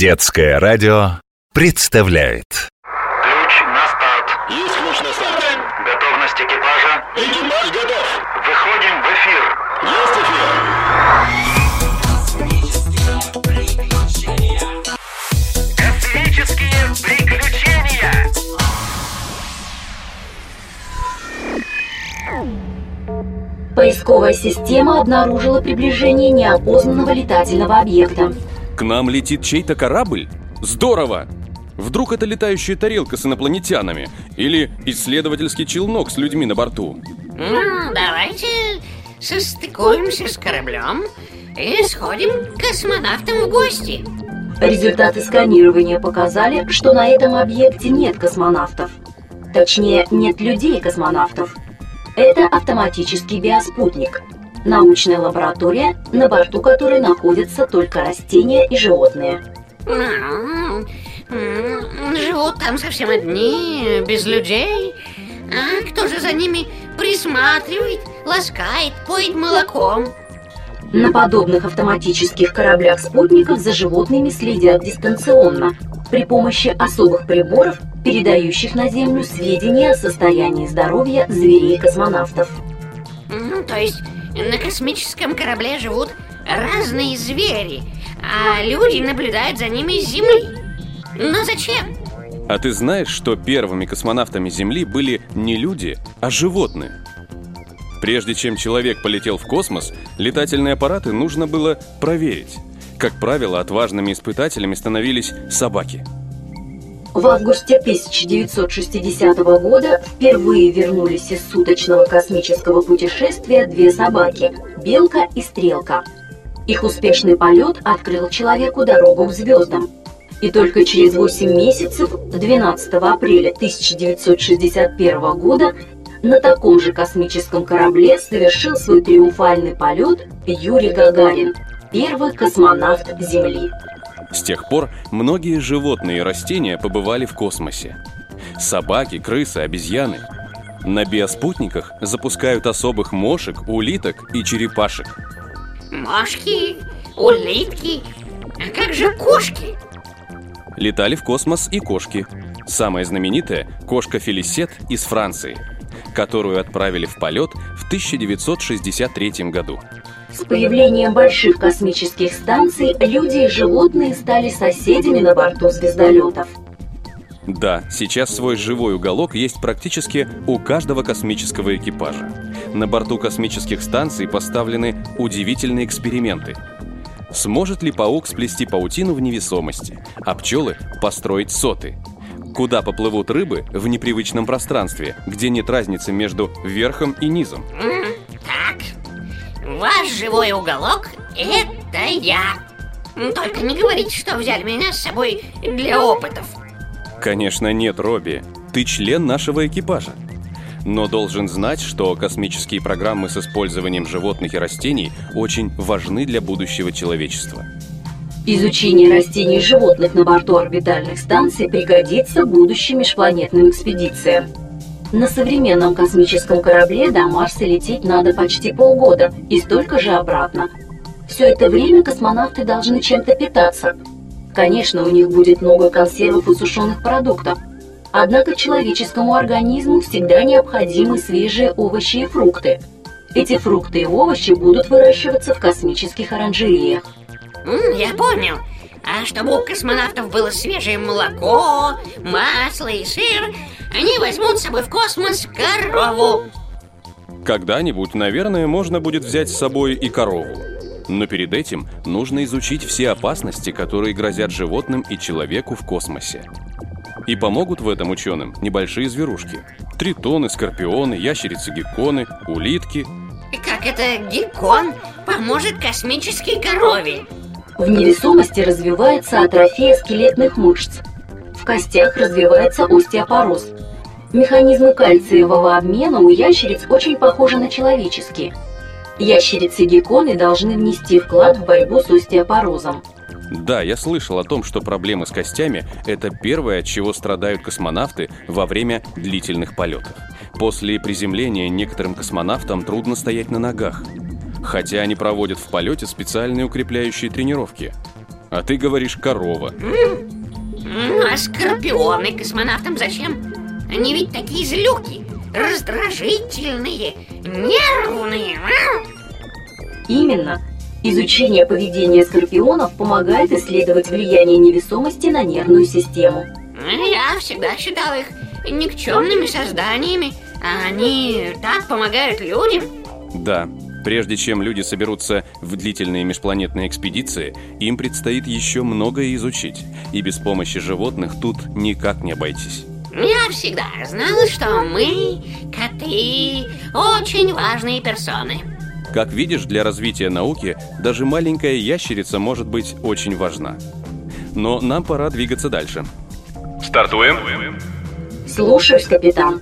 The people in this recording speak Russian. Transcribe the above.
Детское радио представляет Ключ на старт. Есть ключ на старт. Готовность экипажа. Экипаж готов. Выходим в эфир. Есть эфир. Космические приключения. Поисковая система обнаружила приближение неопознанного летательного объекта. К нам летит чей-то корабль? Здорово! Вдруг это летающая тарелка с инопланетянами? Или исследовательский челнок с людьми на борту? Ну, давайте состыкуемся с кораблем и сходим к космонавтам в гости. Результаты сканирования показали, что на этом объекте нет космонавтов. Точнее, нет людей-космонавтов. Это автоматический биоспутник. Научная лаборатория, на борту которой находятся только растения и животные. Живут там совсем одни, без людей. А кто же за ними присматривает, ласкает, поет молоком? На подобных автоматических кораблях-спутников за животными следят дистанционно при помощи особых приборов, передающих на Землю сведения о состоянии здоровья зверей-космонавтов. Ну, то есть на космическом корабле живут разные звери, а люди наблюдают за ними с Земли. Но зачем? А ты знаешь, что первыми космонавтами Земли были не люди, а животные? Прежде чем человек полетел в космос, летательные аппараты нужно было проверить. Как правило, отважными испытателями становились собаки. В августе 1960 года впервые вернулись из суточного космического путешествия две собаки – Белка и Стрелка. Их успешный полет открыл человеку дорогу к звездам. И только через 8 месяцев, 12 апреля 1961 года, на таком же космическом корабле совершил свой триумфальный полет Юрий Гагарин, первый космонавт Земли. С тех пор многие животные и растения побывали в космосе. Собаки, крысы, обезьяны. На биоспутниках запускают особых мошек, улиток и черепашек. Мошки, улитки, а как же кошки? Летали в космос и кошки. Самая знаменитая – кошка Фелисет из Франции, которую отправили в полет в 1963 году. С появлением больших космических станций люди и животные стали соседями на борту звездолетов. Да, сейчас свой живой уголок есть практически у каждого космического экипажа. На борту космических станций поставлены удивительные эксперименты. Сможет ли паук сплести паутину в невесомости, а пчелы построить соты? Куда поплывут рыбы в непривычном пространстве, где нет разницы между верхом и низом? Ваш живой уголок – это я. Только не говорите, что взяли меня с собой для опытов. Конечно, нет, Робби. Ты член нашего экипажа. Но должен знать, что космические программы с использованием животных и растений очень важны для будущего человечества. Изучение растений и животных на борту орбитальных станций пригодится будущим межпланетным экспедициям. На современном космическом корабле до Марса лететь надо почти полгода и столько же обратно. Все это время космонавты должны чем-то питаться. Конечно, у них будет много консервов и сушеных продуктов. Однако человеческому организму всегда необходимы свежие овощи и фрукты. Эти фрукты и овощи будут выращиваться в космических оранжереях. М, Я понял. А чтобы у космонавтов было свежее молоко, масло и сыр, они возьмут с собой в космос корову. Когда-нибудь, наверное, можно будет взять с собой и корову. Но перед этим нужно изучить все опасности, которые грозят животным и человеку в космосе. И помогут в этом ученым небольшие зверушки. Тритоны, скорпионы, ящерицы-гекконы, улитки. Как это геккон поможет космической корове? В невесомости развивается атрофия скелетных мышц. В костях развивается остеопороз. Механизмы кальциевого обмена у ящериц очень похожи на человеческие. Ящерицы-гекконы должны внести вклад в борьбу с остеопорозом. Да, я слышал о том, что проблемы с костями – это первое, от чего страдают космонавты во время длительных полетов. После приземления некоторым космонавтам трудно стоять на ногах, хотя они проводят в полете специальные укрепляющие тренировки. А ты говоришь корова. А скорпионы космонавтам зачем? Они ведь такие злюки, раздражительные, нервные. Именно. Изучение поведения скорпионов помогает исследовать влияние невесомости на нервную систему. Я всегда считал их никчемными созданиями, а они так помогают людям. Да, прежде чем люди соберутся в длительные межпланетные экспедиции, им предстоит еще многое изучить, и без помощи животных тут никак не обойтись. Я всегда знал, что мы, коты, очень важные персоны. Как видишь, для развития науки даже маленькая ящерица может быть очень важна. Но нам пора двигаться дальше. Стартуем. Слушаюсь, капитан.